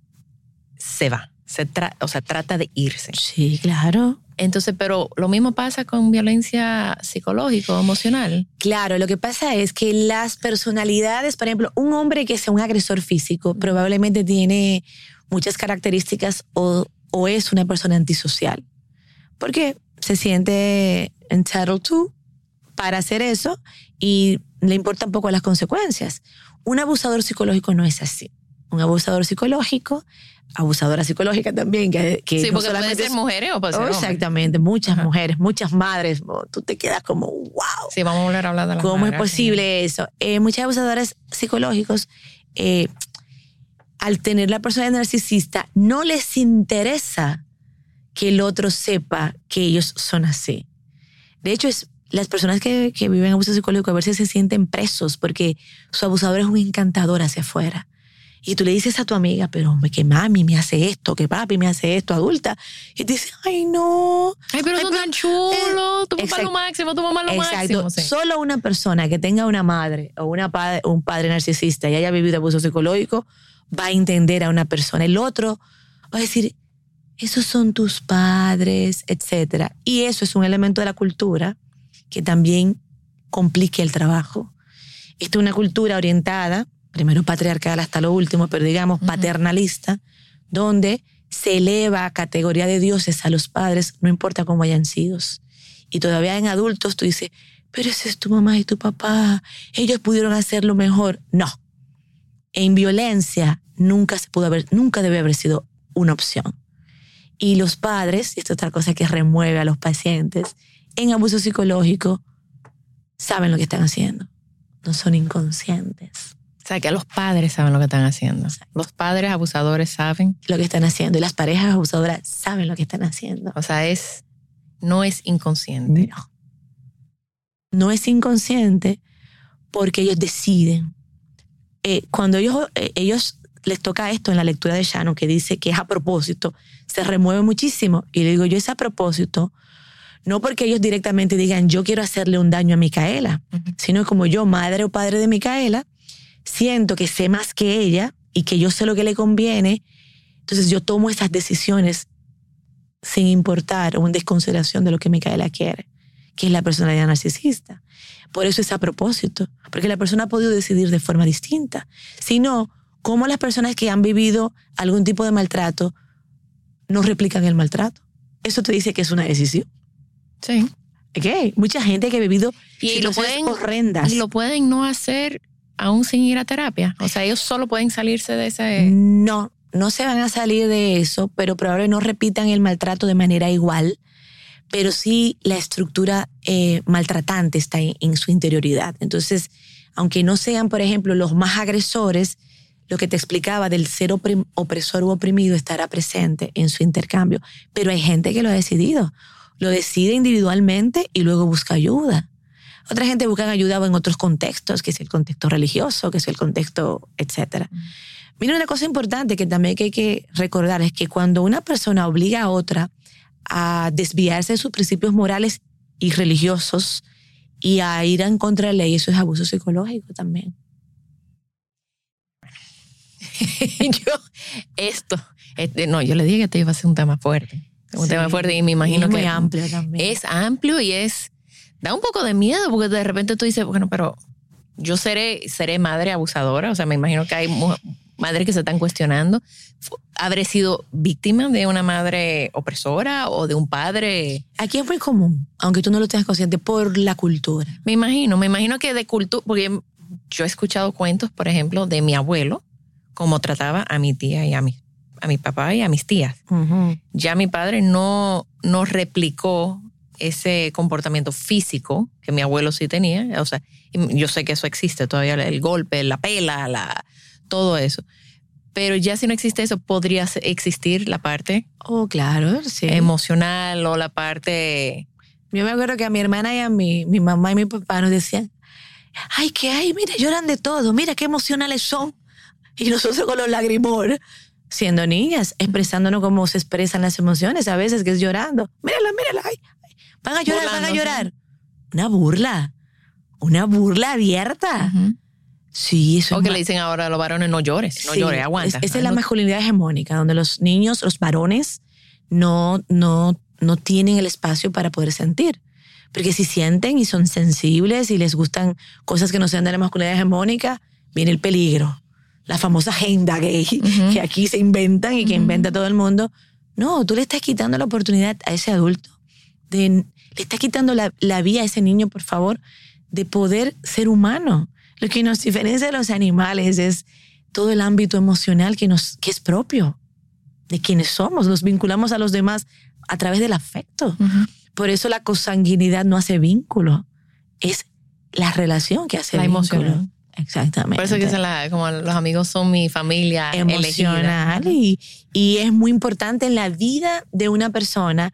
se va, se tra- o sea, trata de irse. Sí, claro. Entonces, pero lo mismo pasa con violencia psicológica o emocional. Claro, lo que pasa es que las personalidades, por ejemplo, un hombre que sea un agresor físico probablemente tiene muchas características o, o es una persona antisocial. Porque se siente entitled to para hacer eso y le importan poco las consecuencias. Un abusador psicológico no es así. Un abusador psicológico, abusadora psicológica también, que, que Sí, no porque puede solamente ser es- mujeres o puede ser Oh, exactamente, muchas Ajá. mujeres, muchas madres, tú te quedas como, wow, Sí, vamos a volver a hablar de las ¿cómo es madres posible eso? Eh, muchas abusadoras psicológicos, eh, al tener la persona narcisista, no les interesa que el otro sepa que ellos son así. De hecho, es las personas que, que viven abuso psicológico a veces se sienten presos porque su abusador es un encantador hacia afuera. Y tú le dices a tu amiga, pero hombre, que mami me hace esto, que papi me hace esto, adulta. Y te dice, ay, no. Ay, pero Ay, son pero- tan chulos. Tu papá lo máximo, tu mamá lo Exacto. máximo. sí. Solo una persona que tenga una madre o una padre, un padre narcisista y haya vivido abuso psicológico va a entender a una persona. El otro va a decir, esos son tus padres, etc. Y eso es un elemento de la cultura que también complica el trabajo. Esta es una cultura orientada, primero patriarcal hasta lo último, pero digamos paternalista, donde se eleva a categoría de dioses a los padres, no importa cómo hayan sido. Y todavía en adultos tú dices, pero ese es tu mamá y tu papá, ellos pudieron hacerlo mejor. No. En violencia nunca se pudo haber, nunca debe haber sido una opción. Y los padres, y esto es otra cosa que remueve a los pacientes, en abuso psicológico, saben lo que están haciendo. No son inconscientes O sea, que los padres saben lo que están haciendo. Los padres abusadores saben. lo que están haciendo. Y las parejas abusadoras saben lo que están haciendo. O sea, es no es inconsciente. No. No es inconsciente porque ellos deciden. Eh, cuando ellos, eh, ellos les toca esto en la lectura de Shannon, que dice que es a propósito, se remueve muchísimo. Y le digo, yo es a propósito, no porque ellos directamente digan, yo quiero hacerle un daño a Micaela, sino como yo, madre o padre de Micaela, siento que sé más que ella y que yo sé lo que le conviene, entonces yo tomo esas decisiones sin importar o en desconsideración de lo que Micaela quiere, que es la personalidad narcisista. Por eso es a propósito, porque la persona ha podido decidir de forma distinta. Si no, ¿cómo las personas que han vivido algún tipo de maltrato no replican el maltrato? Eso te dice que es una decisión. Sí. ¿Ok? Mucha gente que ha vivido Y lo pueden horrendas. y lo pueden no hacer aún sin ir a terapia. O sea, ellos solo pueden salirse de ese. No, no se van a salir de eso, pero probablemente no repitan el maltrato de manera igual, pero sí la estructura eh, maltratante está en, en su interioridad. Entonces, aunque no sean, por ejemplo, los más agresores, lo que te explicaba del ser opresor u oprimido estará presente en su intercambio. Pero hay gente que lo ha decidido, lo decide individualmente y luego busca ayuda. Otra gente busca ayuda en otros contextos, que es el contexto religioso, que es el contexto, etcétera. Mira, una cosa importante que también hay que recordar es que cuando una persona obliga a otra a desviarse de sus principios morales y religiosos y a ir en contra de la ley, eso es abuso psicológico también. yo, esto, este, no, yo le dije que este iba a ser un tema fuerte. Un Sí. tema fuerte y me imagino es muy que amplio también. es amplio y es, da un poco de miedo porque de repente tú dices, bueno, pero yo seré, seré madre abusadora, o sea, me imagino que hay madres que se están cuestionando. ¿Habré sido víctima de una madre opresora o de un padre? Aquí es muy común, aunque tú no lo tengas consciente, por la cultura. Me imagino, me imagino que de cultura, porque yo he escuchado cuentos, por ejemplo, de mi abuelo, cómo trataba a mi tía y a mi, a mi papá y a mis tías. Ya mi padre no, no replicó ese comportamiento físico que mi abuelo sí tenía. O sea, yo sé que eso existe todavía, el golpe, la pela, la, todo eso. Pero ya si no existe eso, podría existir la parte Oh, claro, sí. emocional o la parte... Yo me acuerdo que a mi hermana y a mi, mi mamá y mi papá nos decían, ay, que hay, mira, lloran de todo, mira qué emocionales son. Y nosotros con los lagrimor, siendo niñas, expresándonos como se expresan las emociones, a veces que es llorando. Mírala, mírala, ay, van a llorar, van a llorar. Una burla, una burla abierta. Sí, eso O es que le dicen ahora a los varones, no llores, no Sí, llores, aguanta. es- esa es la masculinidad hegemónica, donde los niños, los varones, no, no, no tienen el espacio para poder sentir. Porque si sienten y son sensibles y les gustan cosas que no sean de la masculinidad hegemónica, viene el peligro. La famosa agenda gay que aquí se inventan y que inventa todo el mundo. No, tú le estás quitando la oportunidad a ese adulto. De, le estás quitando la, la vía a ese niño, por favor, de poder ser humano. Lo que nos diferencia de los animales es todo el ámbito emocional que, nos, que es propio de quienes somos. Nos vinculamos a los demás a través del afecto. Por eso la consanguinidad no hace vínculo, es la relación que hace La vínculo. emoción. Exactamente. Por eso que la- como los amigos son mi familia emocional y, y es muy importante en la vida de una persona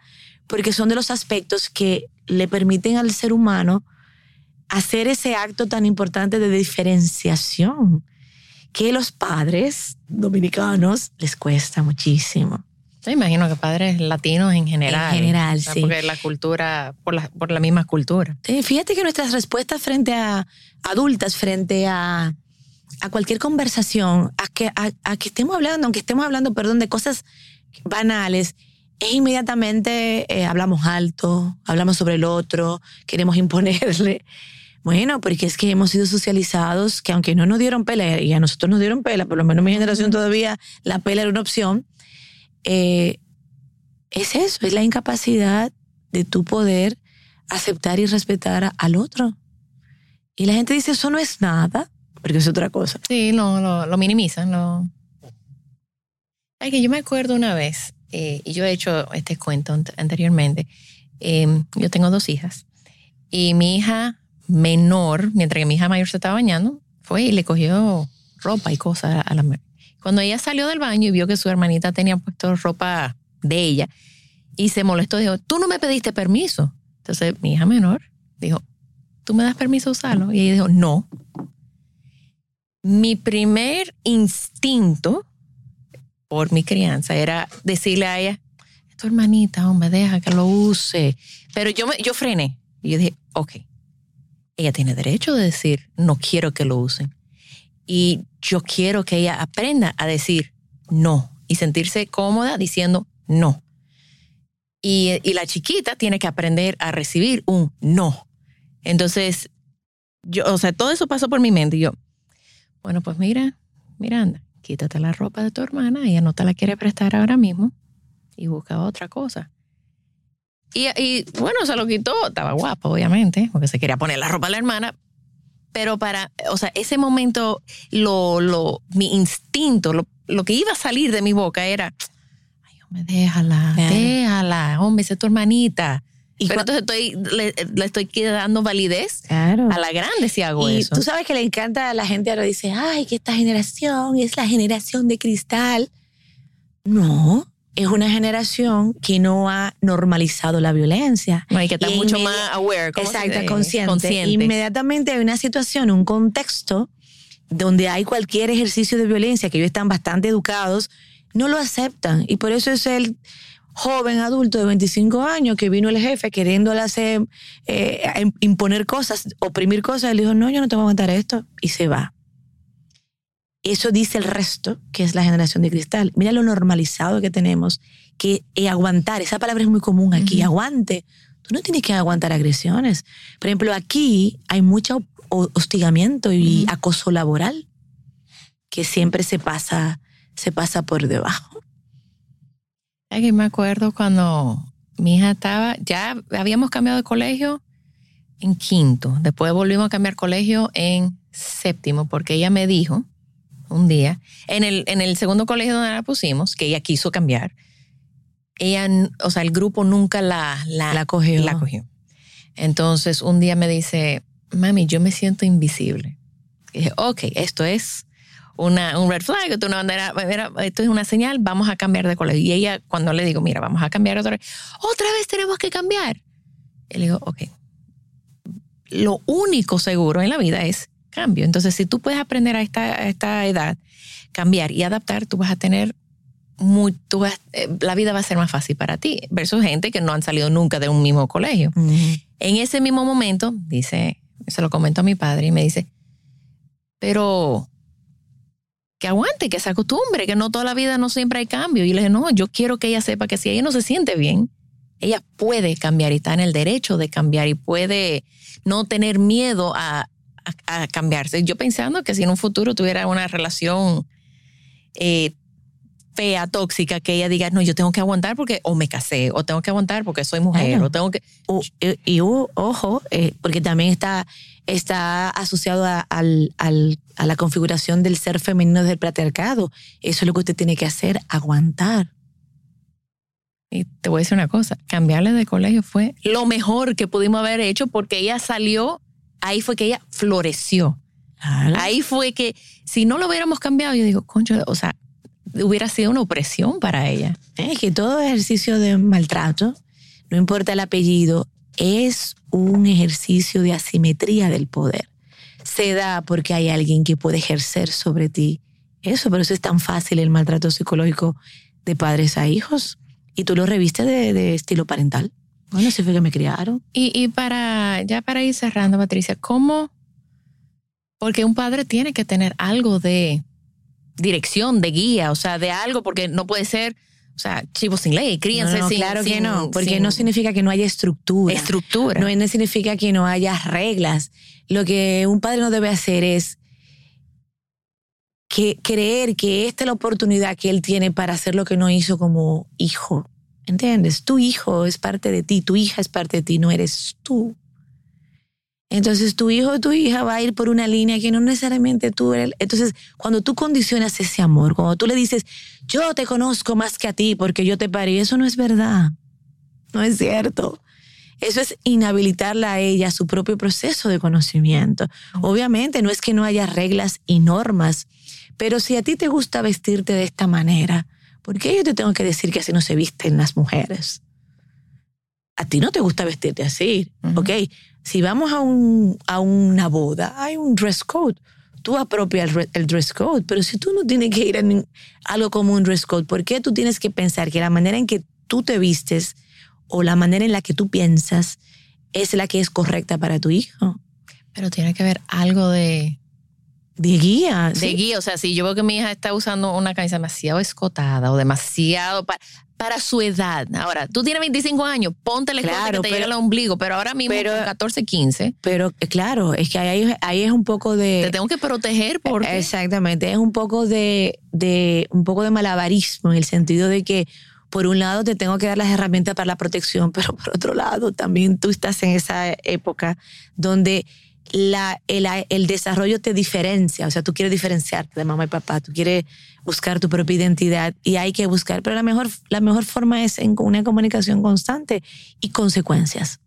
porque son de los aspectos que le permiten al ser humano hacer ese acto tan importante de diferenciación que los padres dominicanos les cuesta muchísimo. Yo imagino que padres latinos en general. En general, O sea, sí. Porque la cultura, por la, por la misma cultura. Eh, Fíjate que nuestras respuestas frente a adultas, frente a, a cualquier conversación, a que, a, a que estemos hablando, aunque estemos hablando, perdón, de cosas banales, es inmediatamente eh, hablamos alto, hablamos sobre el otro, queremos imponerle. Bueno, porque es que hemos sido socializados que aunque no nos dieron pela, y a nosotros nos dieron pela, por lo menos en mi generación todavía la pela era una opción, eh, es eso, es la incapacidad de tu poder aceptar y respetar a- al otro. Y la gente dice, eso no es nada, porque es otra cosa. Sí, lo, lo minimizan. Lo... Ay, que yo me acuerdo una vez, eh, y yo he hecho este cuento ant- anteriormente. eh, yo tengo dos hijas. Y mi hija menor, mientras que mi hija mayor se estaba bañando, fue y le cogió ropa y cosas a la mujer. Cuando ella salió del baño y vio que su hermanita tenía puesto ropa de ella, y se molestó, dijo, tú no me pediste permiso. Entonces mi hija menor dijo, ¿tú me das permiso a usarlo? Y ella dijo, no. Mi primer instinto por mi crianza era decirle a ella, "Es tu hermanita, hombre, deja que lo use. Pero yo, me, yo frené. Y yo dije, ok, ella tiene derecho de decir, no quiero que lo usen. Y yo quiero que ella aprenda a decir no y sentirse cómoda diciendo no. Y, y la chiquita tiene que aprender a recibir un no. Entonces, yo, o sea, todo eso pasó por mi mente. Y yo, bueno, pues mira, Miranda, quítate la ropa de tu hermana, ella no te la quiere prestar ahora mismo y busca otra cosa. Y, y, bueno, se lo quitó, estaba guapa, obviamente, porque se quería poner la ropa de la hermana, pero para, o sea, ese momento, lo, lo, mi instinto, lo, lo que iba a salir de mi boca era, ay, hombre, déjala, Claro. déjala, hombre, esa es tu hermanita. Y pero entonces estoy, le, le estoy dando validez Claro. a la grande si hago y eso. tú sabes que le encanta a la gente ahora dice, ay, que esta generación es la generación de cristal. No, es una generación que no ha normalizado la violencia. No, y que está Y mucho más aware. ¿cómo se Exacto. Consciente. Inmediatamente hay una situación, un contexto donde hay cualquier ejercicio de violencia, que ellos están bastante educados, no lo aceptan. Y por eso es el joven adulto de 25 años que vino el jefe queriéndole hacer, eh, im- imponer cosas, oprimir cosas, le dijo, no, yo no te voy a aguantar esto, y se va. Eso dice el resto, que es la generación de cristal. Mira lo normalizado que tenemos, que eh, aguantar, esa palabra es muy común aquí, aguante. Tú no tienes que aguantar agresiones. Por ejemplo, aquí hay mucho ho- hostigamiento y acoso laboral que siempre se pasa, se pasa por debajo. Ay, que me acuerdo cuando mi hija estaba, ya habíamos cambiado de colegio en quinto, después volvimos a cambiar colegio en séptimo, porque ella me dijo un día, en el, en el segundo colegio donde la pusimos, que ella quiso cambiar, ella, o sea, el grupo nunca la, la, La cogió. la cogió. Entonces, un día me dice, mami, yo me siento invisible. Y dije, ok, esto es una, un red flag, esto es una bandera, mira, esto es una señal, vamos a cambiar de colegio. Y ella, cuando le digo, mira, vamos a cambiar otra vez, otra vez tenemos que cambiar. Y le digo, ok, lo único seguro en la vida es cambio. Entonces, si tú puedes aprender a esta, a esta edad, cambiar y adaptar, tú vas a tener muy, tú vas- eh, la vida va a ser más fácil para ti, versus gente que no han salido nunca de un mismo colegio. En ese mismo momento, dice, se lo comento a mi padre y me dice, pero que aguante, que se acostumbre, que no toda la vida no siempre hay cambio. Y le dije, no, yo quiero que ella sepa que si ella no se siente bien, ella puede cambiar y está en el derecho de cambiar y puede no tener miedo a, a- cambiarse. Yo pensando que si en un futuro tuviera una relación eh, fea, tóxica, que ella diga, no, yo tengo que aguantar porque o me casé, o tengo que aguantar porque soy mujer, Claro. o tengo que... O- y, y, ojo, eh, porque también está, está asociado a, al- al- a la configuración del ser femenino del patriarcado. Eso es lo que usted tiene que hacer, aguantar. Y te voy a decir una cosa, cambiarle de colegio fue lo mejor que pudimos haber hecho porque ella salió, ahí fue que ella floreció. Ahí fue que si no lo hubiéramos cambiado, yo digo, concho, o sea, hubiera sido una opresión para ella. Es que todo ejercicio de maltrato, no importa el apellido, es un ejercicio de asimetría del poder. Se da porque hay alguien que puede ejercer sobre ti. Eso, pero eso es tan fácil el maltrato psicológico de padres a hijos. Y tú lo reviste de, de estilo parental. Bueno, así fue que me criaron. Y, y para, ya para ir cerrando, Patricia, ¿cómo? Porque un padre tiene que tener algo de dirección, de guía, o sea, de algo, porque no puede ser, o sea, chivo sin ley, críense No, no, sin claro que no, porque sin no significa que no haya estructura. estructura. No significa que no haya reglas. Lo que un padre no debe hacer es que creer que esta es la oportunidad que él tiene para hacer lo que no hizo como hijo. ¿Entiendes? Tu hijo es parte de ti, tu hija es parte de ti, no eres tú. Entonces tu hijo o tu hija va a ir por una línea que no necesariamente tú eres. Entonces, cuando tú condicionas ese amor, cuando tú le dices, yo te conozco más que a ti porque yo te parí, eso no es verdad. No es cierto. Eso es inhabilitarla a ella a su propio proceso de conocimiento. Obviamente no es que no haya reglas y normas, pero si a ti te gusta vestirte de esta manera, ¿por qué yo te tengo que decir que así no se visten las mujeres? A ti no te gusta vestirte así, Ujú. ¿ok? Si vamos a, un, a una boda, hay un dress code. Tú apropias el, re- el dress code, pero si tú no tienes que ir a algo como un dress code, ¿por qué tú tienes que pensar que la manera en que tú te vistes o la manera en la que tú piensas es la que es correcta para tu hijo? Pero tiene que haber algo de, De guía. de guía. O sea, si yo veo que mi hija está usando una camisa demasiado escotada o demasiado para, para su edad. Ahora, tú tienes 25 años, ponte el escote Claro, que te pero- llega al ombligo, pero ahora mismo pero- con 14, 15, Pero eh, claro, es que ahí, ahí es un poco de... te tengo que proteger porque... Exactamente, es un poco de, de un poco de malabarismo en el sentido de que por un lado te tengo que dar las herramientas para la protección, pero por otro lado también tú estás en esa época donde la, el, el desarrollo te diferencia, o sea, tú quieres diferenciarte de mamá y papá, tú quieres buscar tu propia identidad y hay que buscar, pero la mejor, la mejor forma es en una comunicación constante y consecuencias.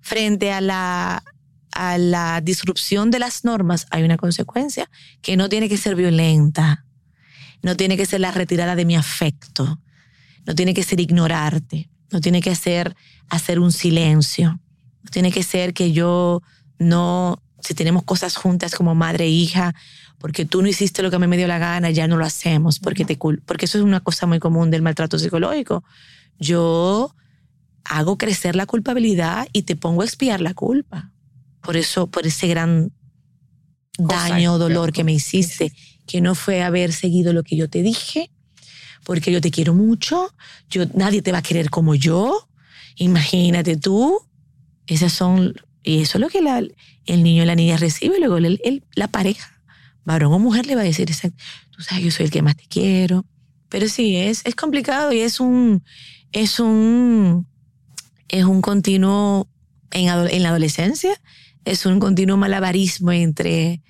Frente a la, a la disrupción de las normas hay una consecuencia que no tiene que ser violenta, no tiene que ser la retirada de mi afecto, no tiene que ser ignorarte, no tiene que ser hacer un silencio, no tiene que ser que yo no, si tenemos cosas juntas como madre e hija, porque tú no hiciste lo que a mí me dio la gana, ya no lo hacemos, porque, te, cul- porque eso es una cosa muy común del maltrato psicológico. Yo hago crecer la culpabilidad y te pongo a expiar la culpa. Por eso, por ese gran daño o dolor que me hiciste, que no fue haber seguido lo que yo te dije, porque yo te quiero mucho, yo, nadie te va a querer como yo, imagínate tú. Esas son, y eso es lo que la- el niño o la niña recibe, luego el- el- la pareja, varón o mujer, le va a decir, tú sabes, yo soy el que más te quiero. Pero sí, es, es complicado y es un, es un, es un continuo en, en la adolescencia, es un continuo malabarismo entre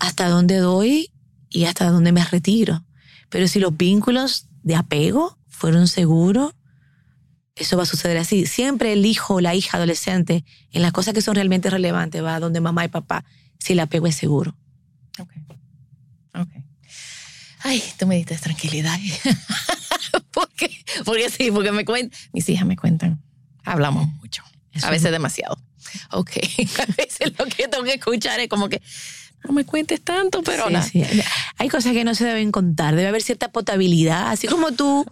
hasta dónde doy y hasta dónde me retiro. Pero si los vínculos de apego fueron seguros, eso va a suceder así. Siempre el hijo o la hija adolescente, en las cosas que son realmente relevantes, va a donde mamá y papá, si el apego es seguro. Ok. Ok. Ay, tú me diste tranquilidad. porque, porque sí, porque me cuentan, mis hijas me cuentan, hablamos mucho, Eso a veces demasiado. Ok, a veces lo que tengo que escuchar es como que no me cuentes tanto, pero Sí, nada. sí. Hay cosas que no se deben contar. Debe haber cierta potabilidad. Así como tú,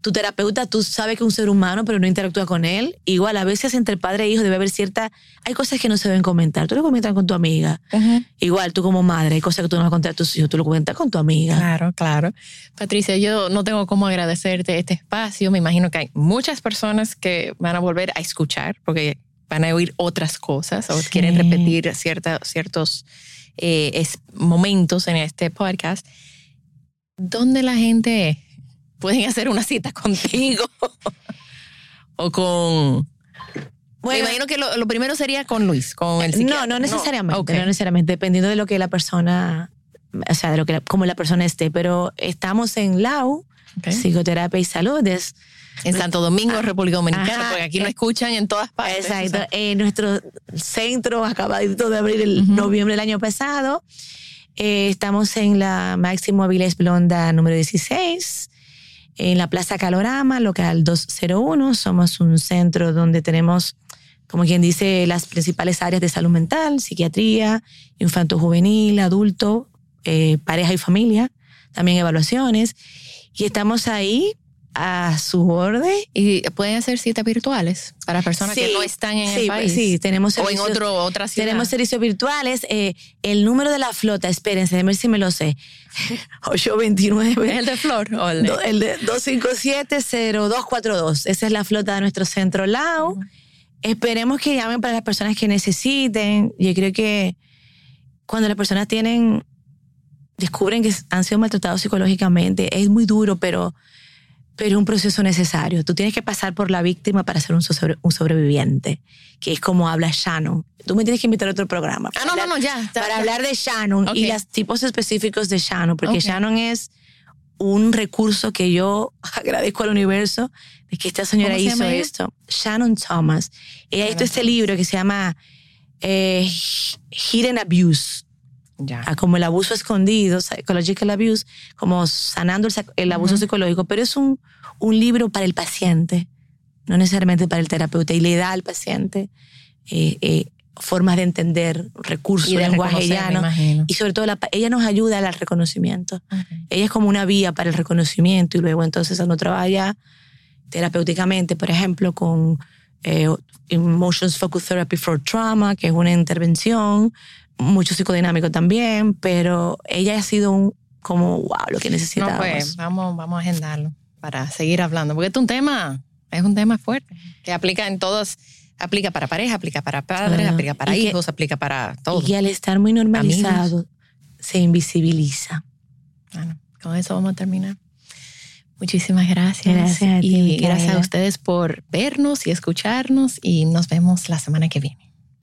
tu terapeuta, tú sabes que es un ser humano, pero no interactúa con él. Igual, a veces entre padre e hijo debe haber cierta. Hay cosas que no se deben comentar. Tú lo comentas con tu amiga. Igual, tú como madre, hay cosas que tú no vas a contar a tus hijos. Tú lo comentas con tu amiga. Claro, claro. Patricia, yo no tengo cómo agradecerte este espacio. Me imagino que hay muchas personas que van a volver a escuchar porque van a oír otras cosas o Sí. quieren repetir cierta- ciertos eh, es- momentos en este podcast. ¿dónde la gente puede hacer una cita contigo? o con... Bueno, Me imagino que lo, primero sería con Luis, con el psiquiatra. No, no necesariamente, no, necesariamente, dependiendo de lo que la persona, o sea, de lo que como la persona esté, pero estamos en LAU, psicoterapia y salud, en Santo Domingo, República Dominicana, porque aquí lo eh, escuchan en todas partes. Exacto. En nuestro centro acabadito de abrir el noviembre del año pasado. Eh, estamos en la Máximo Avilés Blonda número 16, en la Plaza Calorama, local 201. Somos un centro donde tenemos, como quien dice, las principales áreas de salud mental, psiquiatría, infanto juvenil, adulto, eh, pareja y familia, también evaluaciones. Y estamos ahí a su orden. ¿Y pueden hacer citas virtuales para personas que no están en el país? Sí, tenemos O en otro, otra ciudad. Tenemos servicios virtuales. Eh, el número de la flota, espérense, déjenme ver si me lo sé. 829. ¿Es el de Flor? O el, de... 257-0242. Esa es la flota de nuestro centro LAO. Esperemos que llamen para las personas que necesiten. Yo creo que cuando las personas tienen, descubren que han sido maltratados psicológicamente, es muy duro, pero pero es un proceso necesario. Tú tienes que pasar por la víctima para ser un, un sobreviviente, que es como habla Shannon. Tú me tienes que invitar a otro programa. Ah, no, no, no, ya. para hablar de Shannon y los tipos específicos de Shannon, porque Shannon es un recurso que yo agradezco al universo de que esta señora hizo esto. Shannon Thomas. Ella hizo este libro que se llama eh, Hidden Abuse. Ya. como el abuso escondido, psychological abuse, como sanando el, abuso psicológico, pero es un, un, libro para el paciente, no necesariamente para el terapeuta, y le da al paciente eh, eh, formas de entender, recursos, de lenguaje llano, y sobre todo ella nos ayuda al reconocimiento. Ella es como una vía para el reconocimiento y luego entonces uno trabaja terapéuticamente, por ejemplo, con eh, Emotions Focus Therapy for Trauma, que es una intervención mucho psicodinámico también, pero ella ha sido un, como, wow, lo que necesitábamos. No, pues, vamos, vamos a agendarlo para seguir hablando, porque es un tema, es un tema fuerte, que aplica en todos, aplica para pareja, aplica para padres, aplica para hijos, aplica para todos. Y al estar muy normalizado, se invisibiliza. Bueno, con eso vamos a terminar. Muchísimas gracias. Gracias a ti, Y gracias a ustedes por vernos y escucharnos y nos vemos la semana que viene.